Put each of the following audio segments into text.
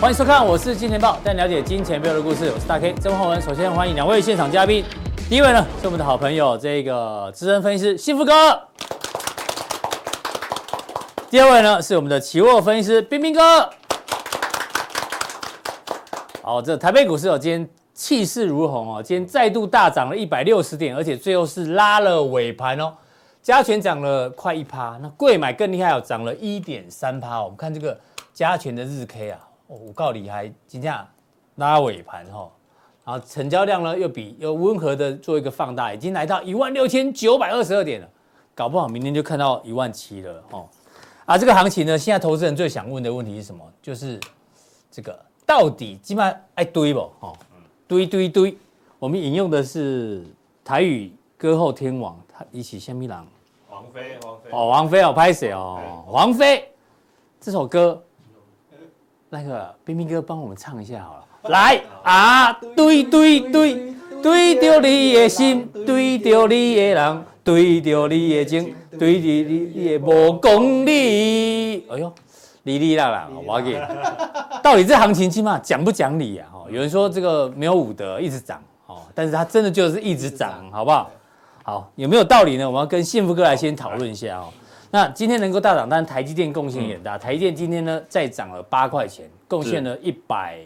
欢迎收看，我是金钱爆，带你了解金钱背后的故事。我是大 K 曾焕文。首先欢迎两位现场嘉宾，第一位呢是我们的好朋友，这个资深分析师幸福哥；第二位呢是我们的期货分析师彬彬哥。好，这台北股市哦，今天气势如虹哦，今天再度大涨了一百六十点，而且最后是拉了尾盘哦，加权涨了快一趴，那贵买更厉害哦，涨了一点三趴。我们看这个加权的日 K 啊。我告你还，今天拉尾盘哈，然后成交量呢又比又温和的做一个放大，已经来到一万六千九百二十二点了，搞不好明天就看到一万七了哦。啊，这个行情呢，现在投资人最想问的问题是什么？就是这个到底基本上爱堆不？哦，堆堆堆。我们引用的是台语歌后天王，他一起虾米郎？王菲，王菲。哦，王菲哦，拍谁哦，王菲这首歌。那个彬彬哥帮我们唱一下好了，来啊，堆堆堆堆着你的心，堆着你的人，对着你的情，对着你的无公理。哎呦，哩哩啦啦，我给。到底这行情起码讲不讲理啊？哦，有人说这个没有武德，一直涨哦，但是它真的就是一直涨，好不好？好，有没有道理呢？我们要跟幸福哥来先讨论一下哦。那今天能够大涨，但台积电贡献也很大。台积电今天呢再涨了八块钱，贡献了一百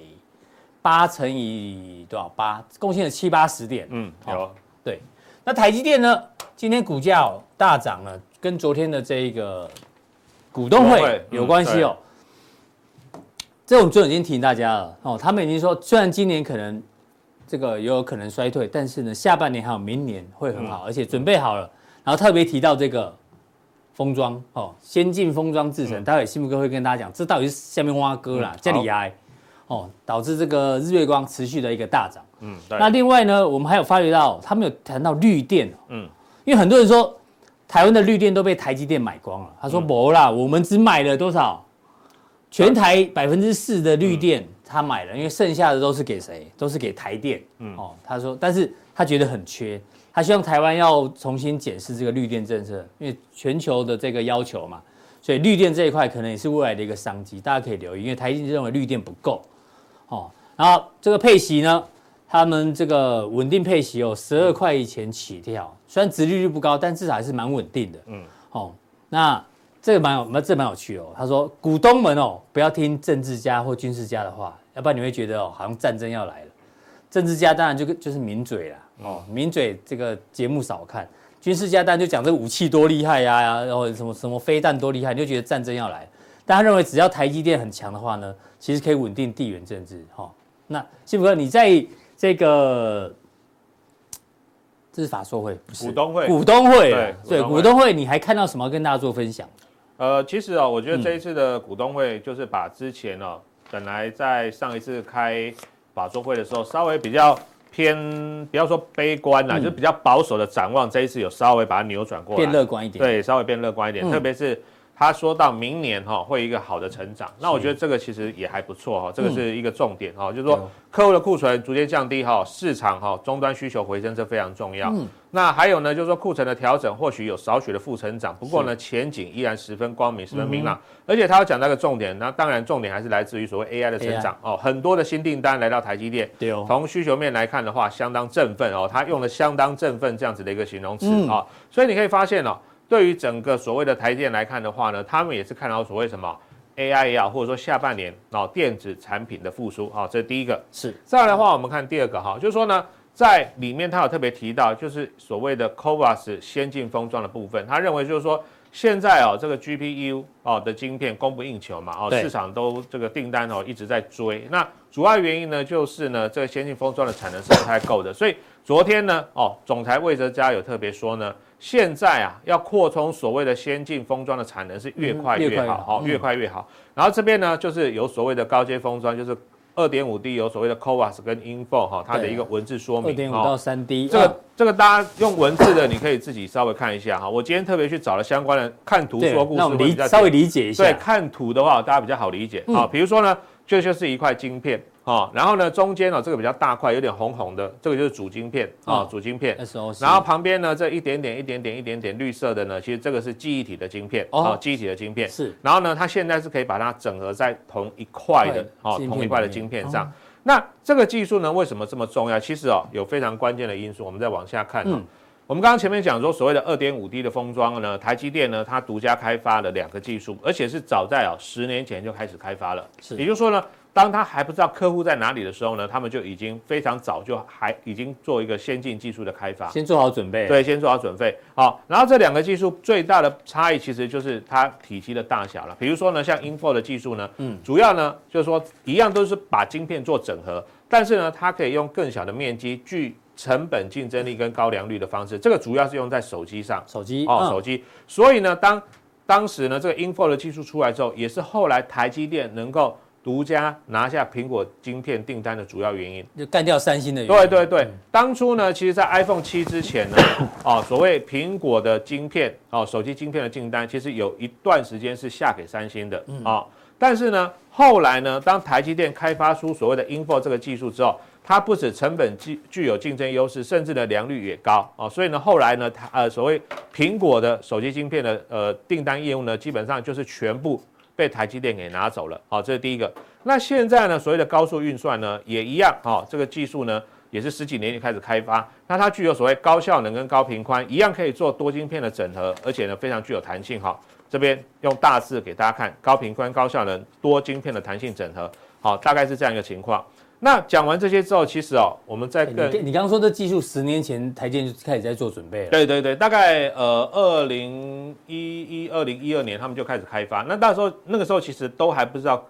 八乘以多少八？贡献了七八十点。嗯，好。对，那台积电呢，今天股价大涨了，跟昨天的这一个股东会有关系哦。这种就已经提醒大家了哦，他们已经说，虽然今年可能这个也有可能衰退，但是呢，下半年还有明年会很好，而且准备好了。然后特别提到这个。封装哦，先进封装制成，待会幸福哥会跟大家讲，这到底是下面挖哥啦，这里来哦，导致这个日月光持续的一个大涨。嗯，那另外呢，我们还有发觉到，他们有谈到绿电。嗯，因为很多人说台湾的绿电都被台积电买光了，他说不啦，我们只买了多少？全台百分之四的绿电他买了，因为剩下的都是给谁？都是给台电。嗯，哦，他说，但是他觉得很缺。他希望台湾要重新检视这个绿电政策，因为全球的这个要求嘛，所以绿电这一块可能也是未来的一个商机，大家可以留意。因为台积电认为绿电不够，哦，然后这个配息呢，他们这个稳定配息哦，十二块以前起跳，虽然殖利率不高，但至少还是蛮稳定的。嗯，哦，那这个蛮有，那这蛮有趣哦。他说股东们哦，不要听政治家或军事家的话，要不然你会觉得哦，好像战争要来了。政治家当然就就是名嘴啦。哦，名嘴这个节目少看，军事家当然就讲这个武器多厉害呀，呀，然后什么什么飞弹多厉害，你就觉得战争要来。但他认为只要台积电很强的话呢，其实可以稳定地缘政治。哈，那幸福哥，你在这个这是法说会，不是股东会，股东会，对，对，股东会，你还看到什么跟大家做分享？呃，其实啊、哦，我觉得这一次的股东会就是把之前哦，本来在上一次开法说会的时候稍微比较。偏不要说悲观啦，嗯、就是比较保守的展望，这一次有稍微把它扭转过来，变乐观一点。对，稍微变乐观一点，嗯、特别是他说到明年哈会有一个好的成长，那我觉得这个其实也还不错哈，这个是一个重点哈，嗯、就是说客户的库存逐渐降低哈，市场哈终端需求回升，这非常重要。嗯那还有呢，就是说库存的调整或许有少许的负成长，不过呢，前景依然十分光明，十分明朗。嗯、而且他要讲到一个重点，那当然重点还是来自于所谓 AI 的成长哦，很多的新订单来到台积电。对哦。从需求面来看的话，相当振奋哦，他用了相当振奋这样子的一个形容词啊、所以你可以发现哦，对于整个所谓的台积电来看的话呢，他们也是看到所谓什么 AI 也好，或者说下半年哦电子产品的复苏啊，这是第一个。是。再来的话，我们看第二个哈，就是说呢。在里面，他有特别提到，就是所谓的 COVAS 先进封装的部分。他认为就是说，现在哦，这个 GPU 哦的晶片供不应求嘛，哦，市场都这个订单哦一直在追。那主要原因呢，就是呢，这个先进封装的产能是不太够的。所以昨天呢，哦，总裁魏哲家有特别说呢，现在啊，要扩充所谓的先进封装的产能是越快越好，哦，越快越好。然后这边呢，就是有所谓的高阶封装，就是。二点五 D 有所谓的 CoWAS 跟 Info 哈，它的一个文字说明。二点五到三 D，这个这个大家用文字的，你可以自己稍微看一下哈。我今天特别去找了相关的看图说故事，那我们理稍微理解一下。对，看图的话大家比较好理解啊。比如说呢，这就是一块晶片。哦，然后呢，中间呢、哦，这个比较大块，有点红红的，这个就是主晶片啊，主晶片。SOC。然后旁边呢，这一点点、一点点、一点点绿色的呢，其实这个是记忆体的晶片啊，记忆体的晶片。是。然后呢，它现在是可以把它整合在同一块的哦，同一块的晶片上。那这个技术呢，为什么这么重要？其实哦，有非常关键的因素。我们再往下看哦。我们刚刚前面讲说，所谓的二点五 D 的封装呢，台积电呢，它独家开发了两个技术，而且是早在哦十年前就开始开发了。是。也就是说呢。当他还不知道客户在哪里的时候呢，他们就已经非常早就还已经做一个先进技术的开发，先做好准备。对，先做好准备。好，然后这两个技术最大的差异其实就是它体积的大小了。比如说呢，像 InFO 的技术呢，嗯，主要呢就是说一样都是把晶片做整合，但是呢，它可以用更小的面积、具成本竞争力跟高良率的方式。这个主要是用在手机上，手机哦，手机。所以呢，当当时呢这个 InFO 的技术出来之后，也是后来台积电能够。独家拿下苹果晶片订单的主要原因，就干掉三星的原因。对对对，嗯、当初呢，其实，在 iPhone 七之前呢，哦，所谓苹果的晶片，哦，手机晶片的订单，其实有一段时间是下给三星的，啊、嗯哦，但是呢，后来呢，当台积电开发出所谓的 InFO 这个技术之后，它不止成本具具有竞争优势，甚至呢良率也高，哦，所以呢，后来呢，它呃，所谓苹果的手机晶片的呃订单业务呢，基本上就是全部。被台积电给拿走了，好，这是第一个。那现在呢，所谓的高速运算呢，也一样，哈，这个技术呢，也是十几年就开始开发。那它具有所谓高效能跟高频宽，一样可以做多晶片的整合，而且呢，非常具有弹性，哈。这边用大字给大家看，高频宽、高效能、多晶片的弹性整合，好，大概是这样一个情况。那讲完这些之后，其实哦，我们在跟你刚刚说的技术，十年前台建就开始在做准备了。对对对，大概呃二零一一、二零一二年他们就开始开发。那到时候那个时候其实都还不知道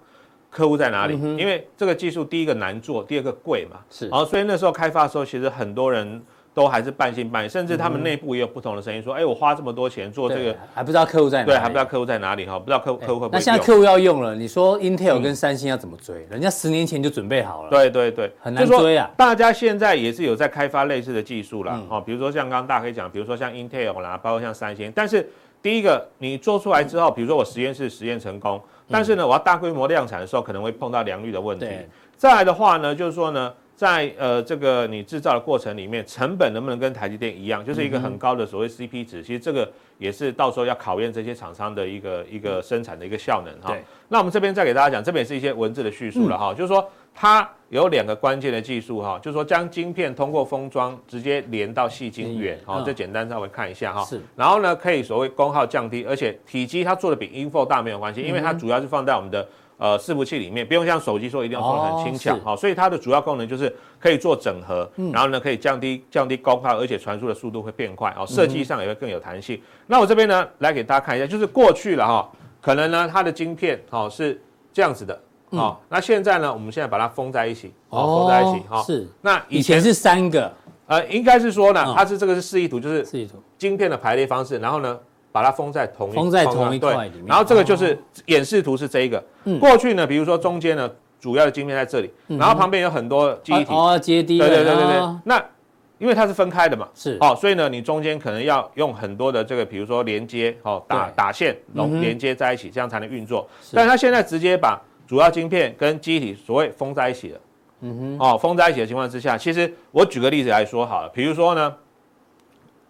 客户在哪里，因为这个技术第一个难做，第二个贵嘛。是。然后所以那时候开发的时候，其实很多人。都还是半信半疑，甚至他们内部也有不同的声音，说：“哎，我花这么多钱做这个，还不知道客户在哪里。”对，还不知道客户在哪里哈，不知道客户客户会不会。那现在客户要用了，你说 Intel 跟三星要怎么追？人家十年前就准备好了。对对对，很难追啊。大家现在也是有在开发类似的技术啦哦，比如说像刚刚大家可以讲，比如说像 Intel 啦，包括像三星。但是第一个，你做出来之后，比如说我实验室实验成功，但是呢，我要大规模量产的时候，可能会碰到良率的问题。再来的话呢，就是说呢。在呃这个你制造的过程里面，成本能不能跟台积电一样，就是一个很高的所谓 CP 值。其实这个也是到时候要考验这些厂商的一个一个生产的一个效能哈。那我们这边再给大家讲，这边也是一些文字的叙述了哈，就是说它有两个关键的技术哈，就是说将晶片通过封装直接连到细晶圆，哈，这简单稍微看一下哈。是。然后呢，可以所谓功耗降低，而且体积它做的比 InFO 大没有关系，因为它主要是放在我们的。呃，伺服器里面不用像手机说一定要做的很轻巧，哈、哦，所以它的主要功能就是可以做整合，嗯、然后呢可以降低降低功耗，而且传输的速度会变快，哦，设计上也会更有弹性。嗯、那我这边呢来给大家看一下，就是过去了哈，可能呢它的晶片哦是这样子的，哦，嗯、那现在呢我们现在把它封在一起，哦，封在一起哈，是。那以前，以前是三个，呃，应该是说呢，它是这个是示意图，就是示意图。晶片的排列方式，然后呢。把它封在同一封在同一块里面，然后这个就是演示图是这一个。过去呢，比如说中间呢，主要的晶片在这里，然后旁边有很多记忆体哦，接地。对对对对对。那因为它是分开的嘛，是哦，所以呢，你中间可能要用很多的这个，比如说连接哦，打打线，然后连接在一起，这样才能运作。但是它现在直接把主要晶片跟记忆体所谓封在一起了。嗯哼，哦，封在一起的情况之下，其实我举个例子来说好了，比如说呢。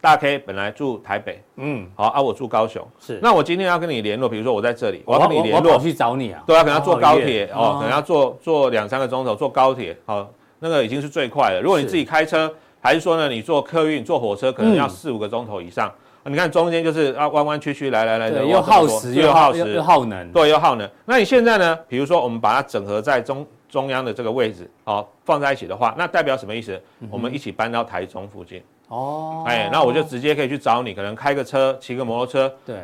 大 K 本来住台北，嗯，好啊，我住高雄，是。那我今天要跟你联络，比如说我在这里，我要跟你联络，去找你啊，对啊，可能要坐高铁哦，可能要坐坐两三个钟头，坐高铁，好，那个已经是最快了。如果你自己开车，还是说呢，你坐客运、坐火车，可能要四五个钟头以上。你看中间就是啊，弯弯曲曲，来来来的，又耗时又耗时又耗能，对，又耗能。那你现在呢？比如说我们把它整合在中中央的这个位置，好，放在一起的话，那代表什么意思？我们一起搬到台中附近。哦，哎，那我就直接可以去找你，可能开个车，骑个摩托车，对，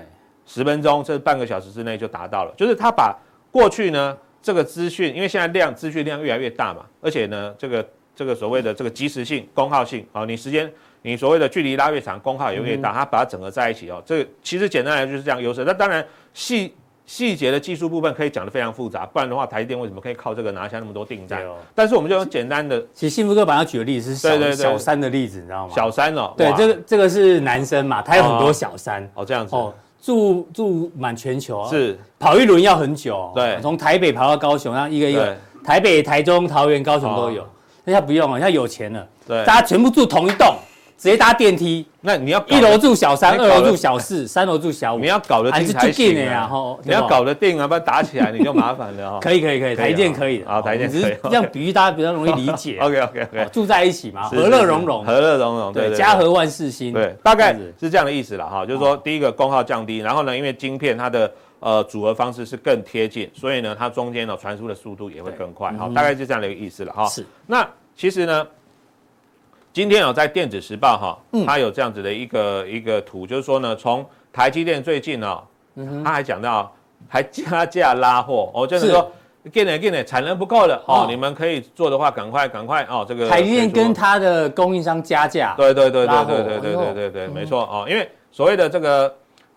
十分钟，这半个小时之内就达到了。就是他把过去呢这个资讯，因为现在量资讯量越来越大嘛，而且呢这个这个所谓的这个及时性、功耗性，啊，你时间你所谓的距离拉越长，功耗也越大，它把它整合在一起哦。这个其实简单来说就是这样优势。那当然细细节的技术部分可以讲得非常复杂，不然的话，台积电为什么可以靠这个拿下那么多订单？哦、但是我们就用简单的，其实幸福哥本来要举的例子是小小三的例子，你知道吗？小三哦，对，这个这个是男生嘛，他有很多小三。哦，哦，这样子。哦，住住满全球，是。跑一轮要很久，对，从台北跑到高雄，然后一个一个台北、台中、桃园、高雄都有，那他、哦、不用了，他有钱了，对，大家全部住同一栋。直接搭电梯，那你要一楼住小三，二楼住小四，三楼住小五。你要搞得定才行啊！你要搞得定啊，不然打起来你就麻烦了哈。可以可以可以，台电可以啊，台电可以。这样比喻大家比较容易理解。OK OK OK，住在一起嘛，和乐融融，和乐融融，对，家和万事兴。对，大概是这样的意思了哈。就是说，第一个功耗降低，然后呢，因为晶片它的呃组合方式是更贴近，所以呢，它中间呢传输的速度也会更快。好，大概就这样的一个意思了哈。是。那其实呢。今天有在电子时报哈，它有这样子的一个一个图，就是说呢，从台积电最近哦，他还讲到还加价拉货。哦，就是说，给点给点产能不够了哦，你们可以做的话，赶快赶快哦，这个台积电跟它的供应商加价，对对对对对对对对对对，没错哦，因为所谓的这个。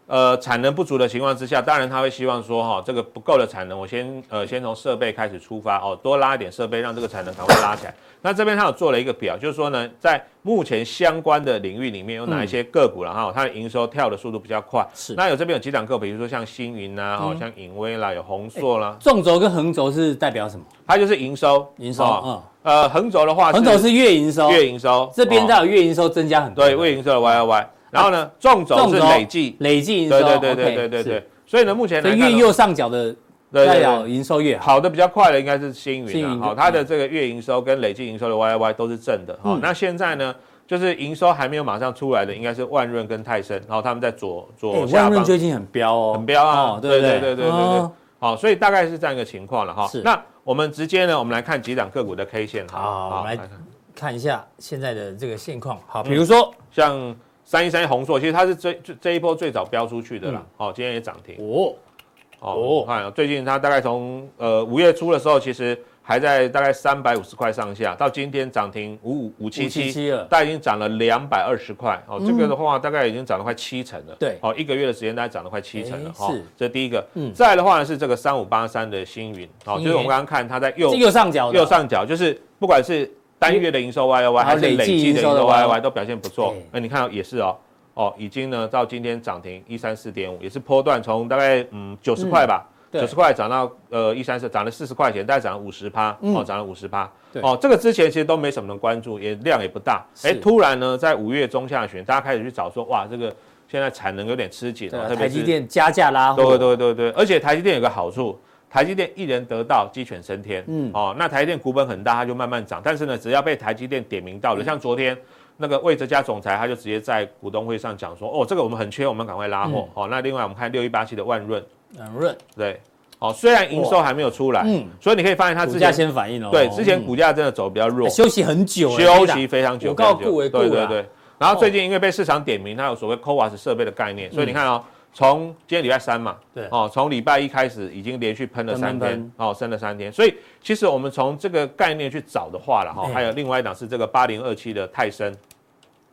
呃，产能不足的情况之下，当然他会希望说，哈，这个不够的产能，我先呃先从设备开始出发，哦，多拉一点设备，让这个产能赶快拉起来。那这边他有做了一个表，就是说呢，在目前相关的领域里面有哪一些个股，然后它的营收跳的速度比较快。是。那有这边有几档个股，比如说像星云呐，哦，像影威啦，有宏硕啦。纵轴跟横轴是代表什么？它就是营收，营收。嗯。呃，横轴的话，横轴是月营收，月营收。这边它有月营收增加很多。对，月营收的 Y Y Y。然后呢，纵轴是累计，累计营收，对对对对对对对。所以呢，目前呢越右上角的代表营收越好的比较快的应该是星云啊，好，它的这个月营收跟累计营收的 Y Y 都是正的。好，那现在呢，就是营收还没有马上出来的，应该是万润跟泰森，然后他们在左左下方。万润最近很飙哦，很飙啊，对对对对对对对。好，所以大概是这样一个情况了哈。是。那我们直接呢，我们来看几档个股的 K 线哈。好，我们来看一下现在的这个现况。好，比如说像。三一三一红硕，其实它是这这这一波最早飙出去的啦。哦，今天也涨停。哦哦，看最近它大概从呃五月初的时候，其实还在大概三百五十块上下，到今天涨停五五五七七，大概已经涨了两百二十块。哦，这个的话大概已经涨了快七成了。对，哦，一个月的时间大概涨了快七成了。是，这第一个。嗯，再来的话呢是这个三五八三的星云。哦，就是我们刚刚看它在右右上角，右上角就是不管是。单月的营收 Y Y Y 还是累计的营收 Y Y Y 都表现不错。那你看也是哦，哦，已经呢到今天涨停一三四点五，也是波段从大概嗯九十块吧，九十块涨到呃一三四，涨了四十块钱，大概涨了五十趴，哦，涨了五十趴。哦，这个之前其实都没什么人关注，也量也不大。哎，突然呢在五月中下旬，大家开始去找说，哇，这个现在产能有点吃紧，台积电加价拉货。对对对对，而且台积电有个好处。台积电一人得道，鸡犬升天。嗯，哦，那台积电股本很大，它就慢慢涨。但是呢，只要被台积电点名到了，嗯、像昨天那个魏哲家总裁，他就直接在股东会上讲说：“哦，这个我们很缺，我们赶快拉货。嗯”哦，那另外我们看六一八七的万润，万润。对，哦，虽然营收还没有出来，嗯，所以你可以发现它之前先反应哦，对，之前股价真的走比较弱，休息很久，休息非常久，告故为故，对对对。然后最近因为被市场点名，它有所谓 CoWoS 设备的概念，所以你看哦。从今天礼拜三嘛，对，哦，从礼拜一开始已经连续喷了三天，哦，升了三天，所以其实我们从这个概念去找的话了哈，还有另外一档是这个八零二七的泰森，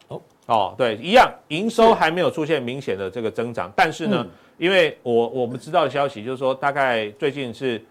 哦。哦，对，一样，营收还没有出现明显的这个增长，但是呢，因为我我们知道的消息就是说，大概最近是。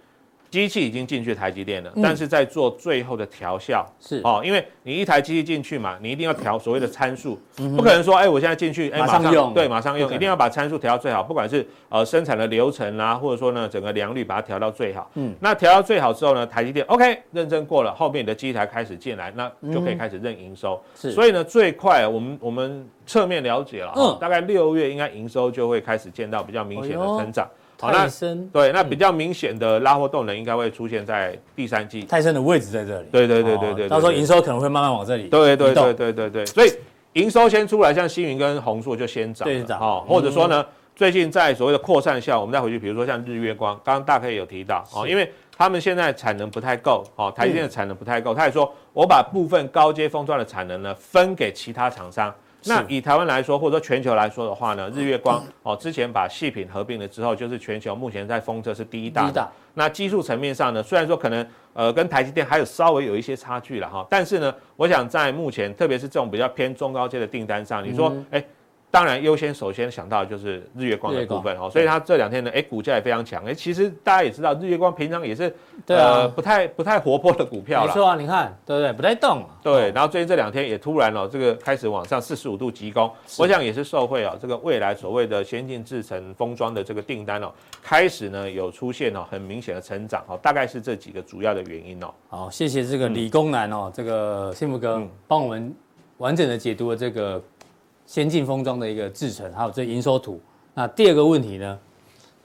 机器已经进去台积电了，但是在做最后的调校，是。哦，因为你一台机器进去嘛，你一定要调所谓的参数，不可能说，哎，我现在进去，哎，马上用，对，马上用，一定要把参数调到最好，不管是呃生产的流程啦，或者说呢整个良率把它调到最好，嗯，那调到最好之后呢，台积电 OK 认证过了，后面你的机台开始进来，那就可以开始认营收，是，所以呢最快我们我们侧面了解了，嗯，大概六月应该营收就会开始见到比较明显的增长。好，那对，那比较明显的拉货动能应该会出现在第三季。泰森的位置在这里。对对对对对，到时候营收可能会慢慢往这里。对对对对对对，所以营收先出来，像星云跟宏硕就先涨。对，涨。哦，或者说呢，最近在所谓的扩散下，我们再回去，比如说像日月光，刚刚大概有提到哦，因为他们现在产能不太够，哦，台积电的产能不太够，他也说我把部分高阶封装的产能呢分给其他厂商。那以台湾来说，或者说全球来说的话呢，日月光哦，之前把细品合并了之后，就是全球目前在封测是第一大。第一大。那技术层面上呢，虽然说可能呃跟台积电还有稍微有一些差距了哈，但是呢，我想在目前特别是这种比较偏中高阶的订单上，你说哎，当然优先首先想到的就是日月光的部分哦，所以它这两天呢，哎，股价也非常强。哎，其实大家也知道，日月光平常也是对啊，不太不太活泼的股票了。没错啊，你看对不对？不太动。对，然后最近这两天也突然哦，这个开始往上四十五度急攻，我想也是受惠哦，这个未来所谓的先进制程封装的这个订单哦，开始呢有出现哦很明显的成长哦，大概是这几个主要的原因哦。好，谢谢这个理工男哦，这个幸福哥帮我们。完整的解读了这个先进封装的一个制程，还有这营收图。那第二个问题呢，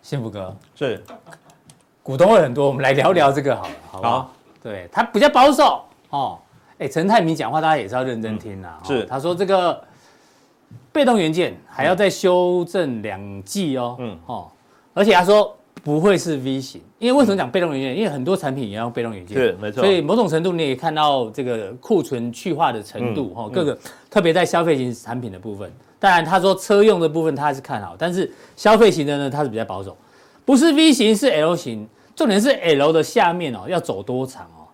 幸福哥是股东会很多，我们来聊聊这个好了，好不好？好对，他比较保守哦。哎，陈泰明讲话，大家也是要认真听呐。是，他说这个被动元件还要再修正两季哦。嗯哦，而且他说。不会是 V 型，因为为什么讲被动元件？因为很多产品也要用被动元件，是没错。所以某种程度你也看到这个库存去化的程度哈，各个特别在消费型产品的部分。当然他说车用的部分他还是看好，但是消费型的呢，他是比较保守。不是 V 型是 L 型，重点是 L 的下面哦要走多长哦，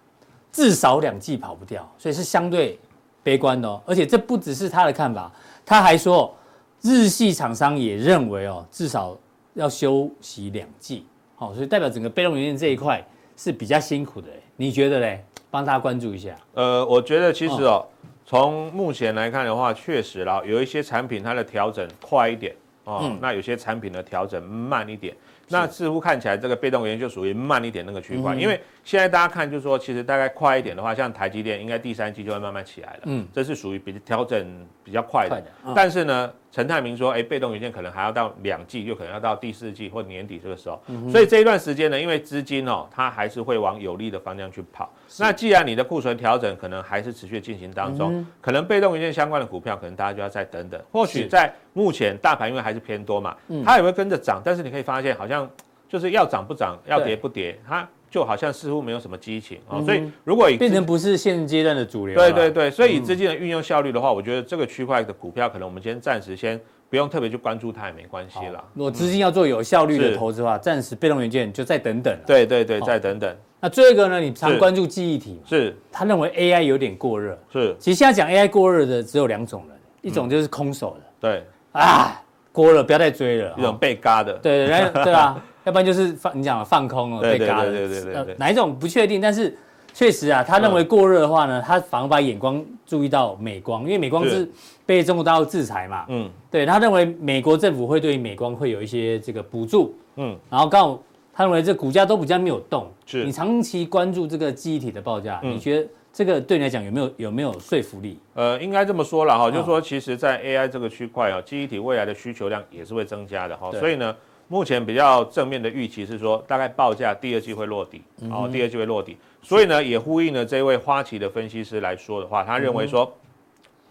至少两季跑不掉，所以是相对悲观的哦。而且这不只是他的看法，他还说日系厂商也认为哦，至少。要休息两季，好，所以代表整个被动元件这一块是比较辛苦的，你觉得嘞？帮大家关注一下。呃，我觉得其实哦，从目前来看的话，确实啦，有一些产品它的调整快一点。哦，嗯、那有些产品的调整慢一点。那似乎看起来这个被动元件就属于慢一点那个区块，因为现在大家看就是说，其实大概快一点的话，像台积电应该第三季就会慢慢起来了，嗯，这是属于比调整比较快的。但是呢，陈泰明说，哎，被动元件可能还要到两季，又可能要到第四季或年底这个时候，所以这一段时间呢，因为资金哦，它还是会往有利的方向去跑。那既然你的库存调整可能还是持续进行当中，可能被动元件相关的股票，可能大家就要再等等。或许。在目前大盘因为还是偏多嘛，它也会跟着涨，但是你可以发现好像。就是要涨不涨，要跌不跌，它就好像似乎没有什么激情啊。所以如果以变成不是现阶段的主流，对对对，所以以资金的运用效率的话，我觉得这个区块的股票可能我们先暂时先不用特别去关注它也没关系啦。如果资金要做有效率的投资的话，暂时被动元件就再等等。对对对，再等等。那最后一个呢？你常关注记忆体，是他认为 AI 有点过热。是，其实现在讲 AI 过热的只有两种人，一种就是空手的，对啊，过热不要再追了，一种被嘎的，对对对啊。要不然就是放你讲的放空了，被嘎了。对对对对对。哪一种不确定？但是确实啊，他认为过热的话呢，他反而把眼光注意到美光，因为美光是被中国大陆制裁嘛。嗯。对，他认为美国政府会对美光会有一些这个补助。嗯。然后刚好他认为这股价都比较没有动。是。你长期关注这个记忆体的报价，你觉得这个对你来讲有没有有没有说服力？呃，应该这么说了哈，就是说其实，在 AI 这个区块啊，记忆体未来的需求量也是会增加的哈，所以呢。目前比较正面的预期是说，大概报价第二季会落底，哦，第二季会落底，所以呢，也呼应了这位花旗的分析师来说的话，他认为说，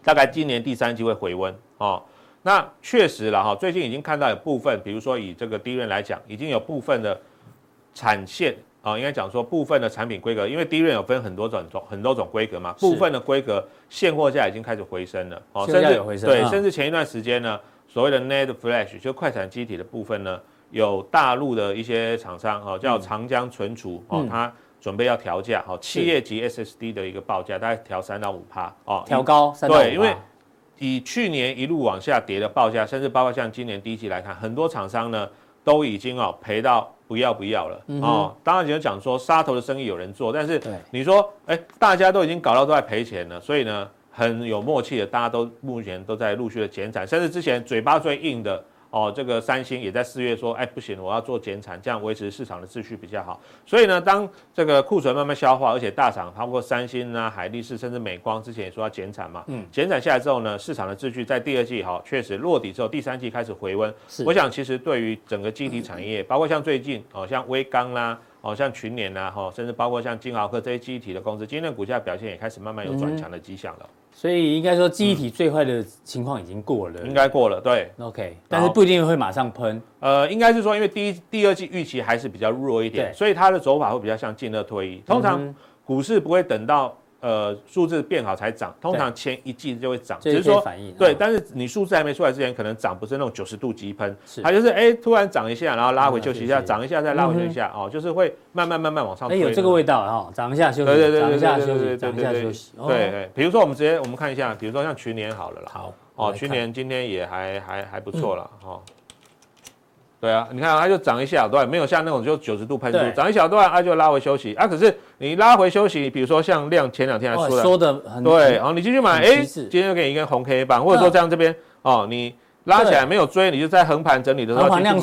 大概今年第三季会回温，哦，那确实了哈，最近已经看到有部分，比如说以这个 DRAM 来讲，已经有部分的产线啊，应该讲说部分的产品规格，因为 DRAM 有分很多种种很多种规格嘛，部分的规格现货价已经开始回升了，哦，甚至对，甚至前一段时间呢。所谓的 NAND Flash 就快闪机体的部分呢，有大陆的一些厂商哦，叫长江存储哦，它准备要调价哦，企业级 SSD 的一个报价大概调三到五趴哦，调高三到五趴。对，因为以去年一路往下跌的报价，甚至包括像今年第一季来看，很多厂商呢都已经哦赔到不要不要了哦。当然，有人讲说杀头的生意有人做，但是你说哎，大家都已经搞到都在赔钱了，所以呢？很有默契的，大家都目前都在陆续的减产，甚至之前嘴巴最硬的哦，这个三星也在四月说，哎，不行，我要做减产，这样维持市场的秩序比较好。所以呢，当这个库存慢慢消化，而且大厂包括三星啊、海力士，甚至美光之前也说要减产嘛，嗯，减产下来之后呢，市场的秩序在第二季哈确实落底之后，第三季开始回温。是我想其实对于整个晶体产业，包括像最近哦，像威刚啦。哦，像群联呐，哈，甚至包括像金豪科这些机体的公司，今天的股价表现也开始慢慢有转强的迹象了。嗯、所以应该说，记忆体最坏的情况已经过了，应该过了，对。OK，但是不一定会马上喷。呃，应该是说，因为第一、第二季预期还是比较弱一点，所以它的走法会比较像进二退一。通常股市不会等到。呃，数字变好才涨，通常前一季就会涨，只是说反应对，但是你数字还没出来之前，可能涨不是那种九十度急喷，它就是哎突然涨一下，然后拉回休息一下，涨一下再拉回休息一下，哦，就是会慢慢慢慢往上。哎，有这个味道哈，涨一下休息，涨一下休息，涨一下休息，对对。比如说我们直接我们看一下，比如说像去年好了啦。好。哦，去年今天也还还还不错了哈。对啊，你看它就涨一小段，没有像那种就九十度喷出，涨一小段它就拉回休息。啊。可是你拉回休息，比如说像量前两天还说的说的很对，然后你继续买，哎，今天又给你一根红 K 棒，或者说这样这边哦，你。拉起来没有追，你就在横盘整理的时候继续买，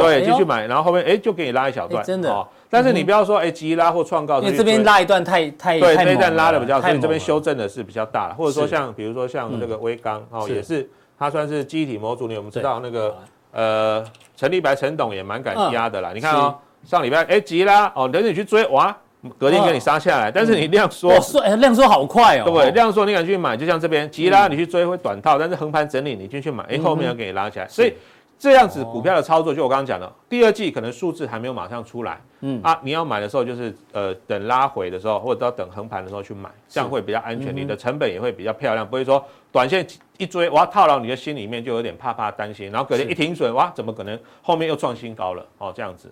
对，继续买，然后后面哎就给你拉一小段，真的。但是你不要说哎急拉或创高，因为这边拉一段太太对，这一段拉的比较，所以这边修正的是比较大了，或者说像比如说像这个威刚哦，也是它算是记忆体模组，你我们知道那个呃陈立白陈董也蛮敢压的啦。你看哦，上礼拜哎急拉哦，等你去追哇。隔天给你杀下来，但是你量缩，量缩好快哦。对，量缩你敢去买，就像这边急拉你去追会短套，但是横盘整理你进去买，哎，后面要给你拉起来。所以这样子股票的操作，就我刚刚讲的，第二季可能数字还没有马上出来，嗯啊，你要买的时候就是呃等拉回的时候，或者要等横盘的时候去买，这样会比较安全，你的成本也会比较漂亮，不会说短线一追哇套牢，你的心里面就有点怕怕担心，然后隔天一停损哇，怎么可能后面又创新高了哦这样子。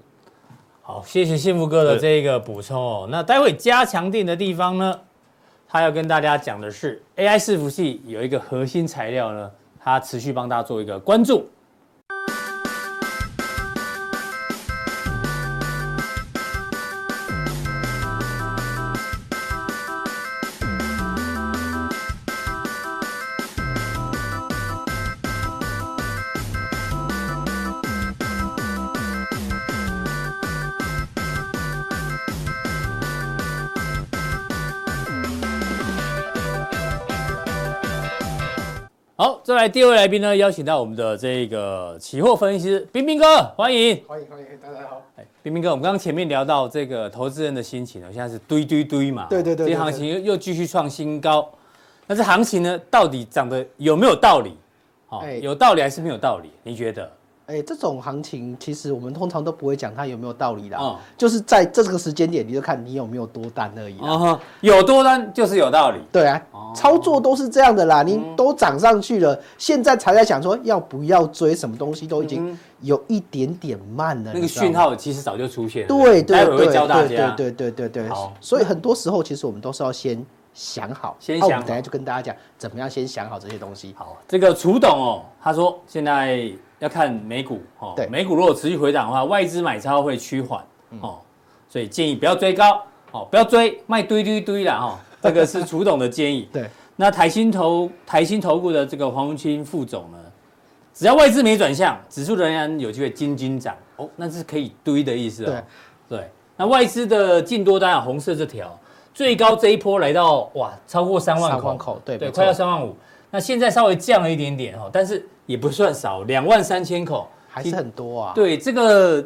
好，谢谢幸福哥的这个补充哦。那待会加强定的地方呢，他要跟大家讲的是 AI 伺服器有一个核心材料呢，他持续帮大家做一个关注。来第二位来宾呢，邀请到我们的这个期货分析师冰冰哥，欢迎，欢迎欢迎，大家好。哎，彬彬哥，我们刚刚前面聊到这个投资人的心情呢，现在是堆堆堆嘛，对对对，这行情又又继续创新高，那这行情呢，到底涨得有没有道理？哦，有道理还是没有道理？你觉得？哎，这种行情其实我们通常都不会讲它有没有道理的，嗯，就是在这个时间点，你就看你有没有多单而已。啊，有多单就是有道理。对啊，操作都是这样的啦，你都涨上去了，现在才在想说要不要追，什么东西都已经有一点点慢了。那个讯号其实早就出现了。对对对。对对对对对。好，所以很多时候其实我们都是要先想好，先想。等下就跟大家讲怎么样先想好这些东西。好，这个楚董哦，他说现在。要看美股哦，对，美股如果持续回涨的话，外资买超会趋缓哦，所以建议不要追高哦，不要追卖堆堆堆啦哈，这个是楚董的建议。对，那台新投台新投顾的这个黄文清副总呢，只要外资没转向，指数仍然有机会金金涨哦，那是可以堆的意思哦。对，对，那外资的净多单啊，红色这条最高这一波来到哇，超过三万口，口对对，快要三万五。那现在稍微降了一点点哈，但是。也不算少，两万三千口还是很多啊。对，这个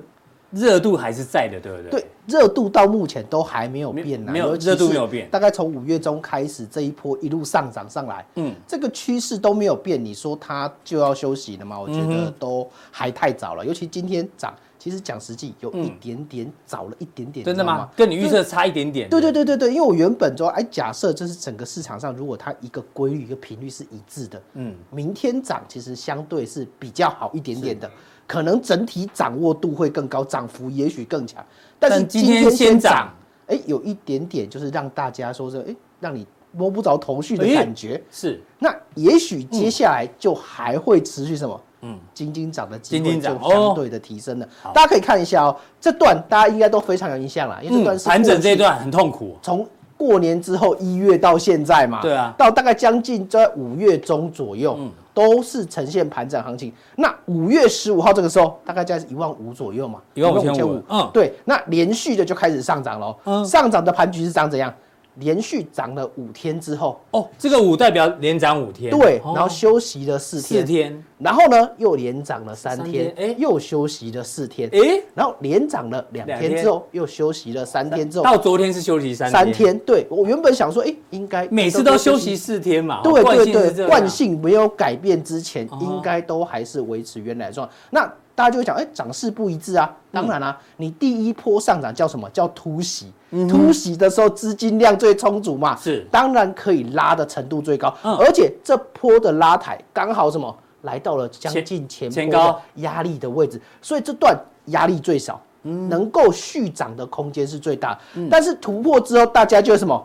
热度还是在的，对不对？对，热度到目前都还没有变呢。没有热度没有变，大概从五月中开始这一波一路上涨上来，嗯，这个趋势都没有变。你说它就要休息了吗？我觉得都还太早了。尤其今天涨。其实讲实际，有一点点早了一点点，真的吗？跟你预测差一点点。对对对对对，因为我原本说，哎，假设这是整个市场上，如果它一个规律、一个频率是一致的，嗯，明天涨其实相对是比较好一点点的，可能整体掌握度会更高，涨幅也许更强。但是今天先涨，哎，有一点点就是让大家说是，哎，让你摸不着头绪的感觉。是，那也许接下来就还会持续什么？嗯，金金涨的机会就相对的提升了。大家可以看一下哦，这段大家应该都非常有印象了，因为这段是盘整这段很痛苦，从过年之后一月到现在嘛，对啊，到大概将近在五月中左右，嗯，都是呈现盘整行情。那五月十五号这个时候，大概在一万五左右嘛，一万五千五，嗯，对，那连续的就开始上涨了，嗯，上涨的盘局是长怎样？连续涨了五天之后，哦，这个五代表连涨五天，对，然后休息了四天，四天，然后呢又连涨了三天，哎，又休息了四天，哎，然后连涨了两天之后又休息了三天之后，到昨天是休息三三天，对，我原本想说，哎，应该每次都休息四天嘛，对对对，惯性没有改变之前，应该都还是维持原来的状态，那。大家就会讲，哎，涨势不一致啊。当然啦、啊，你第一波上涨叫什么？叫突袭。突袭的时候资金量最充足嘛，是，当然可以拉的程度最高。而且这波的拉抬刚好什么？来到了将近前波的压力的位置，所以这段压力最少，能够续涨的空间是最大。但是突破之后，大家就什么？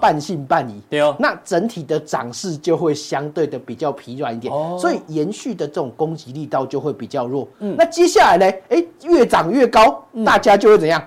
半信半疑，对哦，那整体的涨势就会相对的比较疲软一点，哦所以延续的这种攻击力道就会比较弱。嗯那接下来呢？哎，越涨越高，大家就会怎样？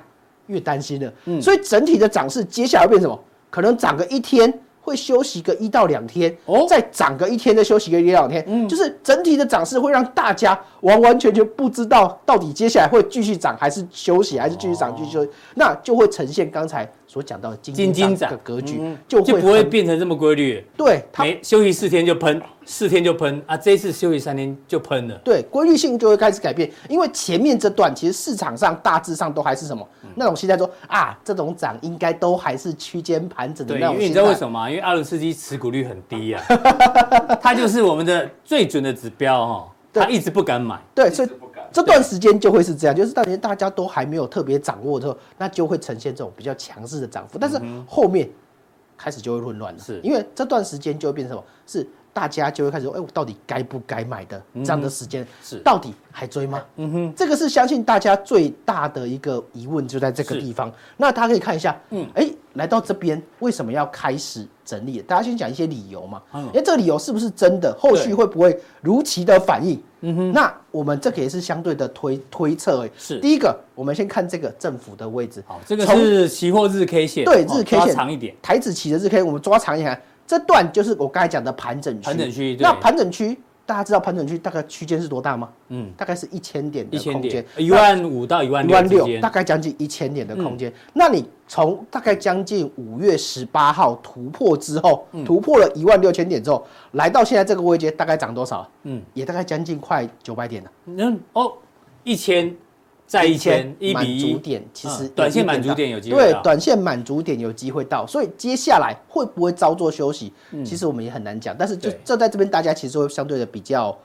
越担心了。嗯所以整体的涨势接下来会变什么？可能涨个一天。会休息个一到两天，哦，再涨个一天，再休息个一两天，嗯，就是整体的涨势会让大家完完全全不知道到底接下来会继续涨还是休息，还是继续涨继续休息，那就会呈现刚才所讲到的金金涨的格局，就就不会变成这么规律。对，没休息四天就喷，四天就喷啊，这一次休息三天就喷了。对，规律性就会开始改变，因为前面这段其实市场上大致上都还是什么？那种心态说啊，这种涨应该都还是区间盘整的那种。因为你知道为什么吗？因为阿伦斯基持股率很低啊，他就是我们的最准的指标哈，他一直不敢买。对，所以这段时间就会是这样，就是当年大家都还没有特别掌握的时候，那就会呈现这种比较强势的涨幅。但是后面开始就会混乱了，是因为这段时间就会变成什么？是。大家就会开始说：“哎，我到底该不该买的？这样的时间是到底还追吗？”嗯哼，这个是相信大家最大的一个疑问，就在这个地方。那大家可以看一下，嗯，哎，来到这边为什么要开始整理？大家先讲一些理由嘛。哎，这个理由是不是真的？后续会不会如期的反应？嗯哼，那我们这个也是相对的推推测。哎，是第一个，我们先看这个政府的位置。好，这个是期货日 K 线，对，日 K 线长一点，台子期的日 K，我们抓长一点。这段就是我刚才讲的盘整区。盘整区，那盘整区，大家知道盘整区大概区间是多大吗？嗯，大概是一千点的空间，一万五到一万六，一万六，大概将近一千点的空间。那你从大概将近五月十八号突破之后，突破了一万六千点之后，来到现在这个位阶，大概涨多少？嗯，也大概将近快九百点了。嗯，哦，一千。在一千一比一点，其实短线满足点有机会对，短线满足点有机会到，所以接下来会不会稍作休息，其实我们也很难讲。但是就这在这边，大家其实会相对的比较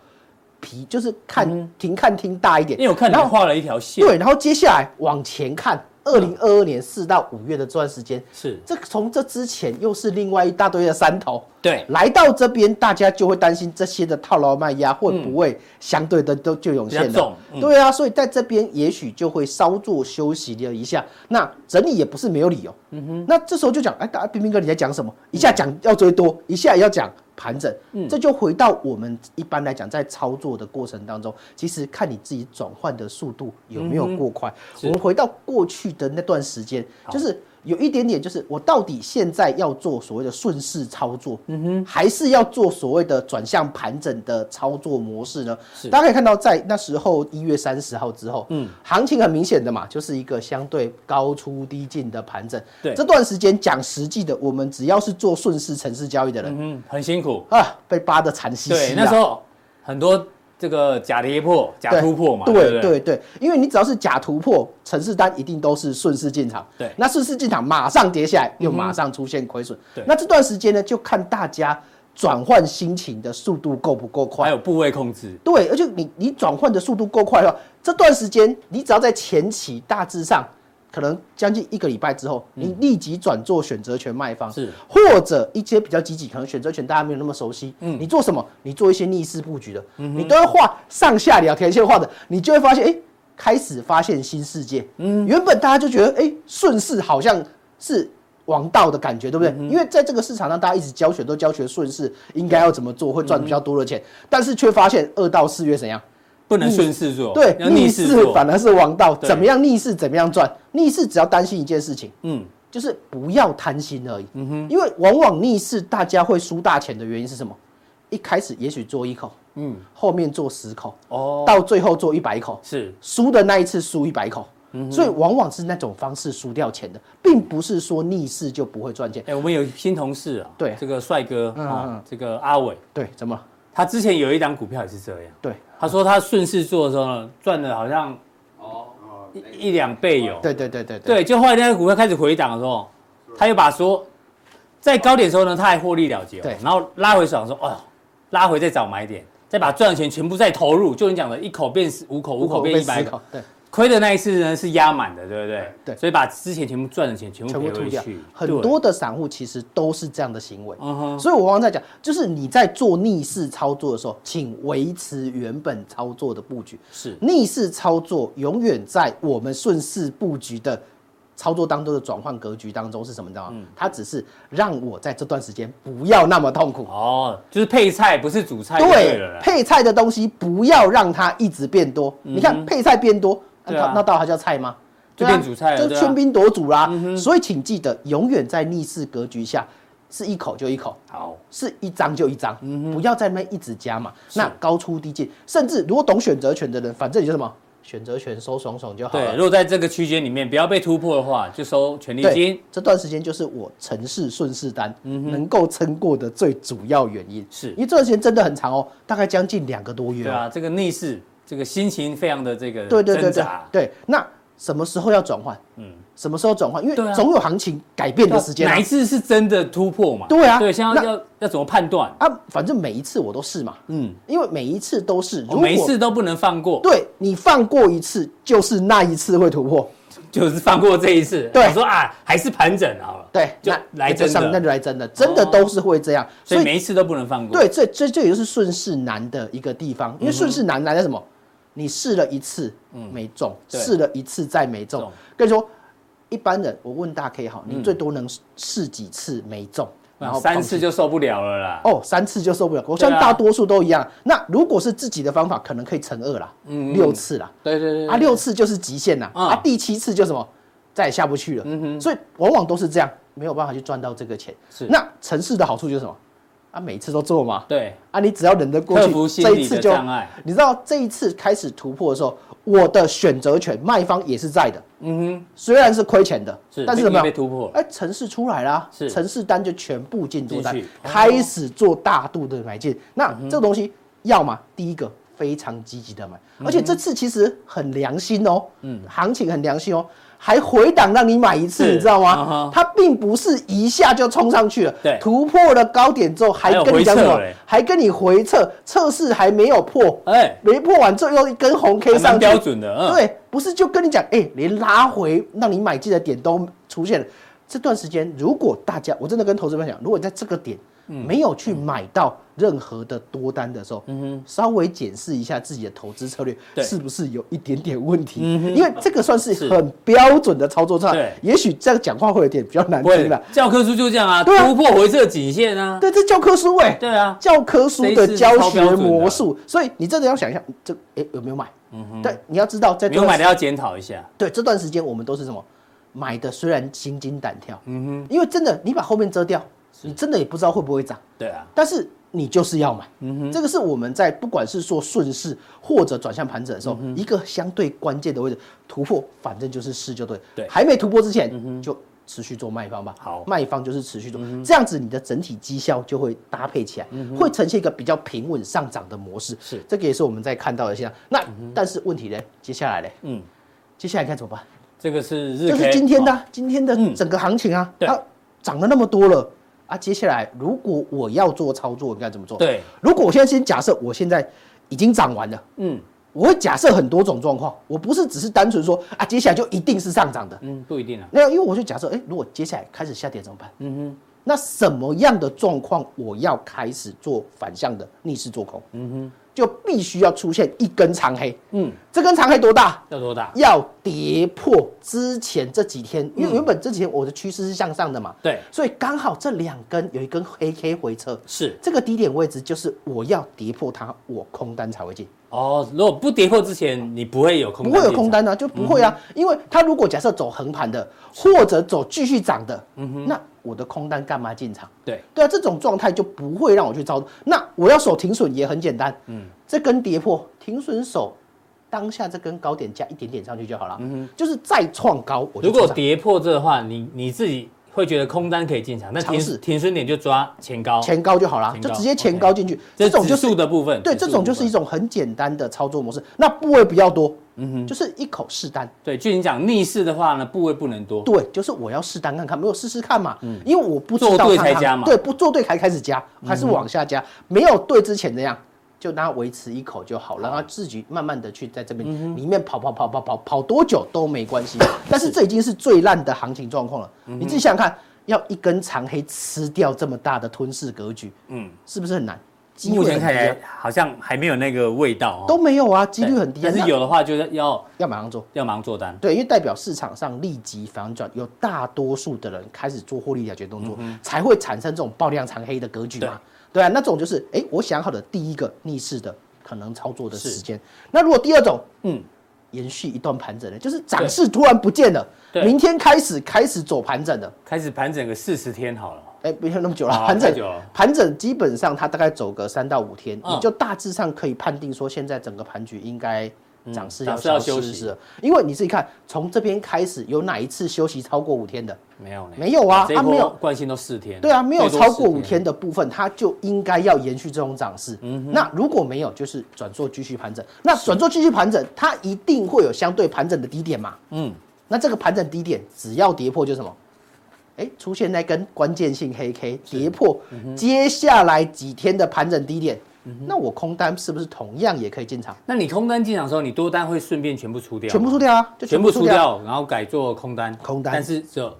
皮，就是看停看听大一点。因为我看你画了一条线，对，然后接下来往前看。二零二二年四到五月的这段时间，是。这从这之前又是另外一大堆的山头，对，来到这边，大家就会担心这些的套牢卖压会不会相对的都就涌现了，嗯、对啊，所以在这边也许就会稍作休息了一下，那整理也不是没有理由，嗯哼，那这时候就讲，哎，大家彬彬哥你在讲什么？一下讲要追多，一下要讲。盘整，这就回到我们一般来讲，在操作的过程当中，其实看你自己转换的速度有没有过快。我们回到过去的那段时间，就是。有一点点，就是我到底现在要做所谓的顺势操作，嗯哼，还是要做所谓的转向盘整的操作模式呢？是，大家可以看到，在那时候一月三十号之后，嗯，行情很明显的嘛，就是一个相对高出低进的盘整。对，这段时间讲实际的，我们只要是做顺势城市交易的人，嗯，很辛苦啊，被扒的惨兮兮。对，那时候很多。这个假跌破、假突破嘛，对对对，对，因为你只要是假突破，城市单一定都是顺势进场，对，那顺势进场马上跌下来，又马上出现亏损，对，那这段时间呢，就看大家转换心情的速度够不够快，还有部位控制，对，而且你你转换的速度够快的话，这段时间你只要在前期大致上。可能将近一个礼拜之后，你立即转做选择权卖方，是。或者一些比较积极，可能选择权大家没有那么熟悉，嗯，你做什么？你做一些逆势布局的，嗯，你都要画上下两条线画的，你就会发现，哎，开始发现新世界，嗯，原本大家就觉得，哎，顺势好像是王道的感觉，对不对？因为在这个市场上，大家一直教学都教学顺势应该要怎么做会赚比较多的钱，但是却发现二到四月怎样？不能顺势做，对，逆势反而是王道。怎么样逆势，怎么样赚？逆势只要担心一件事情，嗯，就是不要贪心而已。嗯哼，因为往往逆势大家会输大钱的原因是什么？一开始也许做一口，嗯，后面做十口，哦，到最后做一百口，是输的那一次输一百口，嗯，所以往往是那种方式输掉钱的，并不是说逆势就不会赚钱。哎，我们有新同事啊，对，这个帅哥啊，这个阿伟，对，怎么？他之前有一档股票也是这样，对。他说他顺势做的时候呢，赚了好像哦一一两倍有，对对对对对，就后来那个股票开始回档的时候，他又把说在高点的时候呢，他还获利了结，对，然后拉回手说哦，拉回再找买点，再把赚的钱全部再投入，就你讲的一口变五口，五口变一百口，对。亏的那一次呢是压满的，对不对？对，所以把之前全部赚的钱全部赔回去。很多的散户其实都是这样的行为。嗯哼。所以我刚刚在讲，就是你在做逆势操作的时候，请维持原本操作的布局。是。逆势操作永远在我们顺势布局的操作当中的转换格局当中是什么？你知道吗？它只是让我在这段时间不要那么痛苦。哦，就是配菜不是主菜对，对，配菜的东西不要让它一直变多。嗯、你看配菜变多，那那道它叫菜吗？就变主菜了，就喧宾夺主啦。所以请记得，永远在逆势格局下，是一口就一口，好，是一张就一张，不要在那一直加嘛。那高出低进，甚至如果懂选择权的人，反正你就什么选择权收爽爽就好了。对，如果在这个区间里面不要被突破的话，就收权利金。这段时间就是我城市顺势单能够撑过的最主要原因，是因为这段时间真的很长哦，大概将近两个多月。对啊，这个逆势，这个心情非常的这个对对对对对，那。什么时候要转换？嗯，什么时候转换？因为总有行情改变的时间。哪一次是真的突破嘛？对啊，对，现在要要怎么判断啊？反正每一次我都是嘛，嗯，因为每一次都是，如果每一次都不能放过。对，你放过一次，就是那一次会突破，就是放过这一次。对，我说啊，还是盘整好了。对，就来真的，那就来真的，真的都是会这样。所以每一次都不能放过。对，这这这也就是顺势难的一个地方，因为顺势难难在什么？你试了一次，没中；试了一次再没中。跟你说，一般人我问大 K 好，你最多能试几次没中？然后三次就受不了了啦。哦，三次就受不了。我相信大多数都一样。那如果是自己的方法，可能可以乘二啦，嗯六次啦。对对对。啊，六次就是极限啦。啊，第七次就什么，再也下不去了。嗯哼。所以往往都是这样，没有办法去赚到这个钱。是。那城市的好处就是什么？啊，每次都做嘛。对。啊，你只要忍得过去，这一次就，你知道这一次开始突破的时候，我的选择权卖方也是在的。嗯哼。虽然是亏钱的，是，但是怎么样？被突破。哎，城市出来啦，是，程式单就全部进多单，开始做大度的买进。那这个东西要么，第一个非常积极的买，而且这次其实很良心哦。嗯。行情很良心哦。还回档让你买一次，你知道吗？它并不是一下就冲上去了，对，突破了高点之后还跟你讲什么？还跟你回撤，测试还没有破，哎，没破完之后又一根红 K 上去，标准的，对，不是就跟你讲，哎，连拉回让你买进的点都出现了。这段时间，如果大家，我真的跟投资朋友讲，如果在这个点。没有去买到任何的多单的时候，嗯哼，稍微检视一下自己的投资策略，是不是有一点点问题？嗯，因为这个算是很标准的操作策略。对，也许这样讲话会有点比较难听了。教科书就这样啊，突破回撤颈线啊。对，这教科书哎。对啊，教科书的教学魔术。所以你真的要想一下，这哎有没有买？嗯哼，对，你要知道在没有买的要检讨一下。对，这段时间我们都是什么买的？虽然心惊胆跳，嗯哼，因为真的你把后面遮掉。你真的也不知道会不会涨，对啊，但是你就是要买，嗯哼，这个是我们在不管是说顺势或者转向盘整的时候，一个相对关键的位置突破，反正就是试就对，对，还没突破之前就持续做卖方吧，好，卖方就是持续做，这样子你的整体绩效就会搭配起来，会呈现一个比较平稳上涨的模式，是，这个也是我们在看到的现象。那但是问题呢，接下来呢，嗯，接下来该怎么办？这个是日，这是今天的今天的整个行情啊，它涨了那么多了。啊，接下来如果我要做操作，应该怎么做？对，如果我现在先假设我现在已经涨完了，嗯，我会假设很多种状况，我不是只是单纯说啊，接下来就一定是上涨的，嗯，不一定啊。那因为我就假设，哎，如果接下来开始下跌怎么办？嗯哼，那什么样的状况我要开始做反向的逆势做空？嗯哼。就必须要出现一根长黑，嗯，这根长黑多大？要多大？要跌破之前这几天，因为原本这几天我的趋势是向上的嘛，对，所以刚好这两根有一根黑 K 回撤，是。这个低点位置，就是我要跌破它，我空单才会进。哦，如果不跌破之前，你不会有空单，不会有空单啊，就不会啊，因为它如果假设走横盘的，或者走继续涨的，嗯哼，那。我的空单干嘛进场？对对啊，这种状态就不会让我去操作。那我要守停损也很简单，嗯，这根跌破停损守，当下这根高点加一点点上去就好了。嗯哼，就是再创高，我就如果跌破这的话，你你自己。会觉得空单可以进场，那停停损点就抓前高，前高就好了，就直接前高进去。这种就是数的部分，对，这种就是一种很简单的操作模式。那部位比较多，嗯哼，就是一口试单。对，就你讲逆势的话呢，部位不能多。对，就是我要试单看看，没有试试看嘛，嗯，因为我不知道做对才加嘛，对，不做对才开始加，还是往下加，没有对之前这样。就让它维持一口就好，让它自己慢慢的去在这边里面跑跑跑跑跑跑多久都没关系。但是这已经是最烂的行情状况了。你自己想想看，要一根长黑吃掉这么大的吞噬格局，嗯，是不是很难？目前看起来好像还没有那个味道哦，都没有啊，几率很低。但是有的话，就是要要马上做，要马上做单。对，因为代表市场上立即反转，有大多数的人开始做获利了结动作，才会产生这种爆量长黑的格局嘛。对啊，那种就是哎，我想好的第一个逆势的可能操作的时间。那如果第二种，嗯。延续一段盘整的，就是涨势突然不见了，明天开始开始走盘整的，开始盘整个四十天好了，哎，不要那么久了，盘整盘整基本上它大概走个三到五天，你就大致上可以判定说现在整个盘局应该涨势要要休息了，因为你自己看从这边开始有哪一次休息超过五天的？没有，没有啊，它没有惯性都四天，对啊，没有超过五天的部分，它就应该要延续这种涨势。嗯，那如果没有，就是转做继续盘整。那转做继续盘整，它一定会有相对盘整的低点嘛？嗯，那这个盘整低点只要跌破，就什么？哎，出现那根关键性黑 K 跌破，接下来几天的盘整低点，那我空单是不是同样也可以进场？那你空单进场的时候，你多单会顺便全部出掉？全部出掉啊，就全部出掉，然后改做空单。空单，但是只有。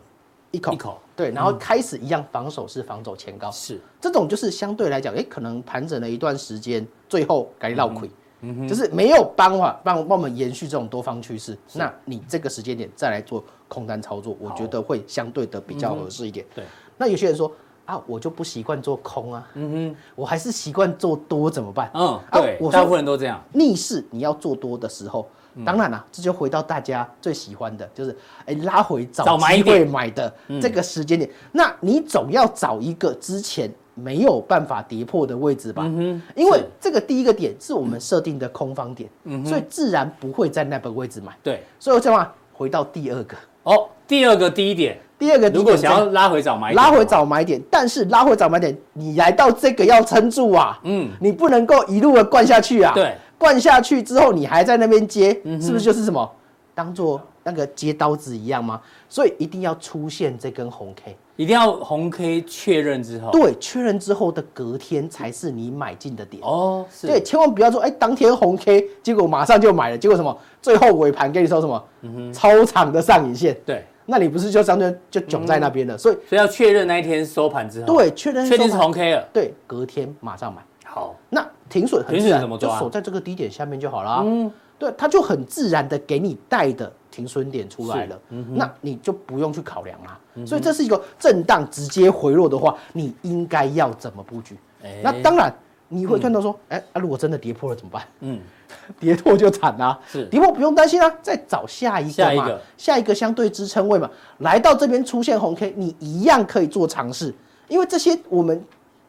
一口。一口，对，然后开始一样防守是防守前高，是。这种就是相对来讲，哎，可能盘整了一段时间，最后改绕亏，嗯，就是没有办法帮帮我们延续这种多方趋势，那你这个时间点再来做空单操作，我觉得会相对的比较合适一点。对，那有些人说啊，我就不习惯做空啊，嗯哼，我还是习惯做多怎么办？嗯，对，大部分人都这样。逆势你要做多的时候。当然啦，这就回到大家最喜欢的，就是哎拉回找机会买的这个时间点。那你总要找一个之前没有办法跌破的位置吧？嗯因为这个第一个点是我们设定的空方点，所以自然不会在那个位置买。对，所以我这样回到第二个哦，第二个第一点，第二个如果想要拉回找买点，拉回找买点，但是拉回找买点，你来到这个要撑住啊，嗯，你不能够一路的灌下去啊，对。灌下去之后，你还在那边接，是不是就是什么当做那个接刀子一样吗？所以一定要出现这根红 K，一定要红 K 确认之后，对，确认之后的隔天才是你买进的点哦。对，千万不要说哎，当天红 K，结果马上就买了，结果什么？最后尾盘给你说什么？嗯哼，超长的上影线。对，那你不是就相当就囧在那边了？所以所以要确认那一天收盘之后，对，确认确定是红 K 了，对，隔天马上买。好，那停损很自然，就锁在这个低点下面就好了。嗯，对，它就很自然的给你带的停损点出来了。嗯，那你就不用去考量啦。所以这是一个震荡直接回落的话，你应该要怎么布局？那当然你会看到说，哎，啊，如果真的跌破了怎么办？嗯，跌破就惨啦。是，跌破不用担心啊，再找下一个嘛，下一个，下一个相对支撑位嘛，来到这边出现红 K，你一样可以做尝试，因为这些我们。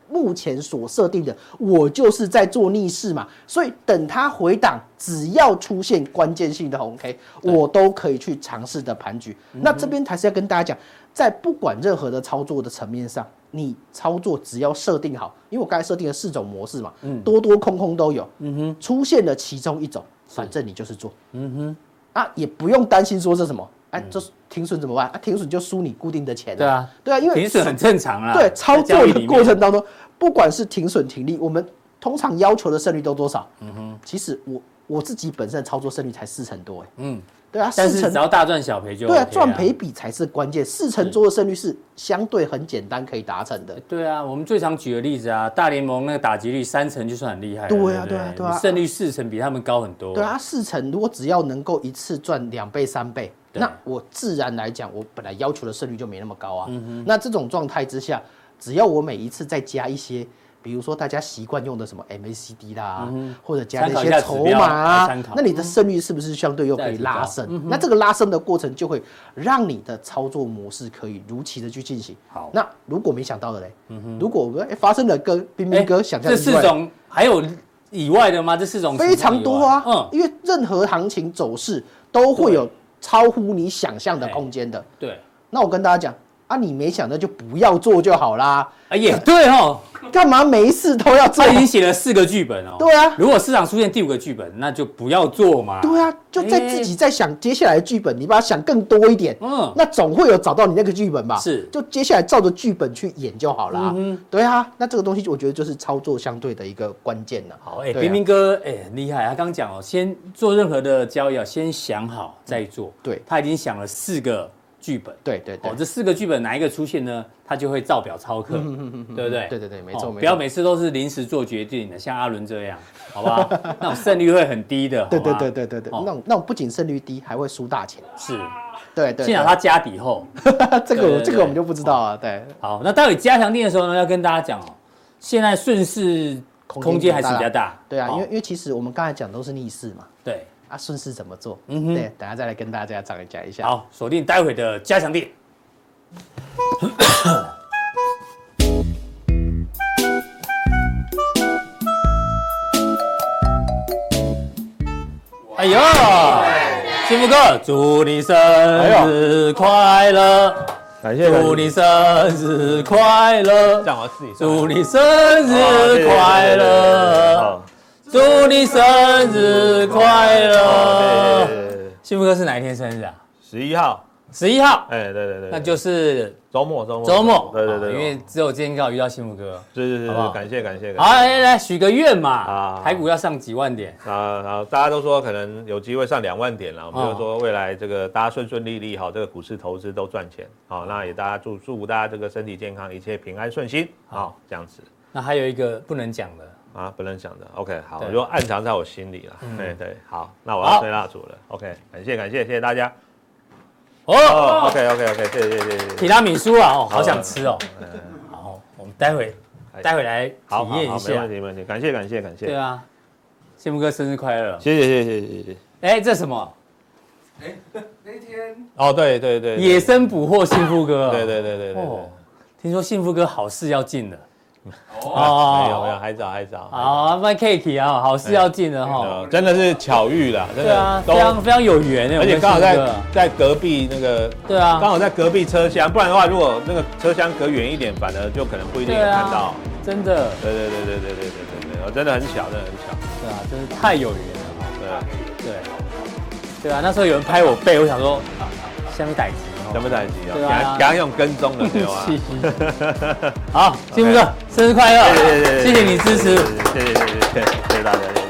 目前所设定的，我就是在做逆势嘛，所以等它回档，只要出现关键性的红 K，我都可以去尝试的盘局。那这边还是要跟大家讲，在不管任何的操作的层面上，你操作只要设定好，因为我刚才设定了四种模式嘛，多多空空都有，嗯哼，出现了其中一种，反正你就是做，嗯哼，啊，也不用担心说是什么。哎，就是停损怎么办？啊，停损就输你固定的钱。对啊，对啊，因为停损很正常啊。对，操作的过程当中，不管是停损停利，我们通常要求的胜率都多少？嗯哼，其实我我自己本身的操作胜率才四成多哎。嗯。对啊，但是只要大赚小赔就、OK、对啊，赚赔比才是关键。四成多的胜率是相对很简单可以达成的。对啊，我们最常举的例子啊，大联盟那个打击率三成就算很厉害。对啊，对啊，对啊，胜率四成比他们高很多。对啊，四成如果只要能够一次赚两倍三倍，那我自然来讲，我本来要求的胜率就没那么高啊。嗯。那这种状态之下，只要我每一次再加一些。比如说大家习惯用的什么 MACD 啦，或者加一些筹码啊，那你的胜率是不是相对又可以拉升？那这个拉升的过程就会让你的操作模式可以如期的去进行。好，那如果没想到的嘞，如果哎发生了跟彬彬哥想象的，这四种还有以外的吗？这四种非常多啊，嗯，因为任何行情走势都会有超乎你想象的空间的。对，那我跟大家讲。啊，你没想到就不要做就好啦。哎也对哦，干嘛没事都要做？他已经写了四个剧本哦。对啊，如果市场出现第五个剧本，那就不要做嘛。对啊，就在自己在想接下来的剧本，你把它想更多一点。嗯，那总会有找到你那个剧本吧？是，就接下来照着剧本去演就好啦。嗯，对啊，那这个东西我觉得就是操作相对的一个关键了。好，哎，冰冰哥，哎，很厉害。他刚讲哦，先做任何的交易，先想好再做。对，他已经想了四个。剧本。对对对哦，，这四个剧本哪一个出现呢？他就会照表操课，对不对？对对对，没错，哦没错不要每次都是临时做决定的，像阿伦这样，好不好？那种胜率会很低的。对对对对对对，哦那种那种不仅胜率低，还会输大钱。是。对对，幸好他家底厚。这个这个我们就不知道啊。对，好，那待会加强定的时候呢，要跟大家讲哦，现在顺势空间还是比较大。对啊，哦因为因为其实我们刚才讲都是逆势嘛。对，啊，顺势怎么做？嗯哼对，等下再来跟大家讲讲一下。好，锁定待会的加强地。哎呦，幸福哥，祝你生日快乐！感谢祝你生日快乐！这样我自己祝你生日快乐！好，祝你生日快乐！幸福哥是哪一天生日啊？十一号，十一号，哎，对对对，那就是周末周末。周末。对对对，啊因为只有今天刚好遇到幸福哥。是是是好不好？感谢感谢。好，来来许个愿嘛。啊，台股要上几万点。啊，然后大家都说可能有机会上两万点了，我们哦就说未来这个大家顺顺利利，好，这个股市投资都赚钱，好，那也大家祝祝福大家这个身体健康，一切平安顺心，好，这样子。那还有一个不能讲的，啊，不能想的，OK，好，对。我就暗藏在我心里了，嗯。对对，好，那我要吹蜡烛了，OK，感谢感谢谢谢大家，哦，哦，OK OK OK，谢谢谢谢谢谢，提拉米苏啊，哦，好想吃哦。嗯。好，我们待会哎。待会来体验一下。没问题。没问题，感谢感谢感谢，对啊，幸福哥生日快乐！谢谢谢谢谢谢谢，哎，这什么？哎 那天。哦，对对对，野生捕获幸福哥。对对对对对哦对，，听说幸福哥好事要进了。哦，没有没有，还早还早，好，卖 cake 啊，好事要进了哈。呃真的是巧遇啦，真的，非常非常有缘哎，而且刚好在在隔壁那个，对啊刚好在隔壁车厢，不然的话，如果那个车厢隔远一点，反而就可能不一定看到。真的，对对对对对对对对对，真的很巧，真的很巧。对啊，真是太有缘了哈。对啊，对，对啊，那时候有人拍我背，我想说，下面逮急什么代志哦？给他用跟踪的对吧？好，金木哥，生日快乐！谢谢谢谢谢谢你支持。谢谢谢谢谢谢大家。谢谢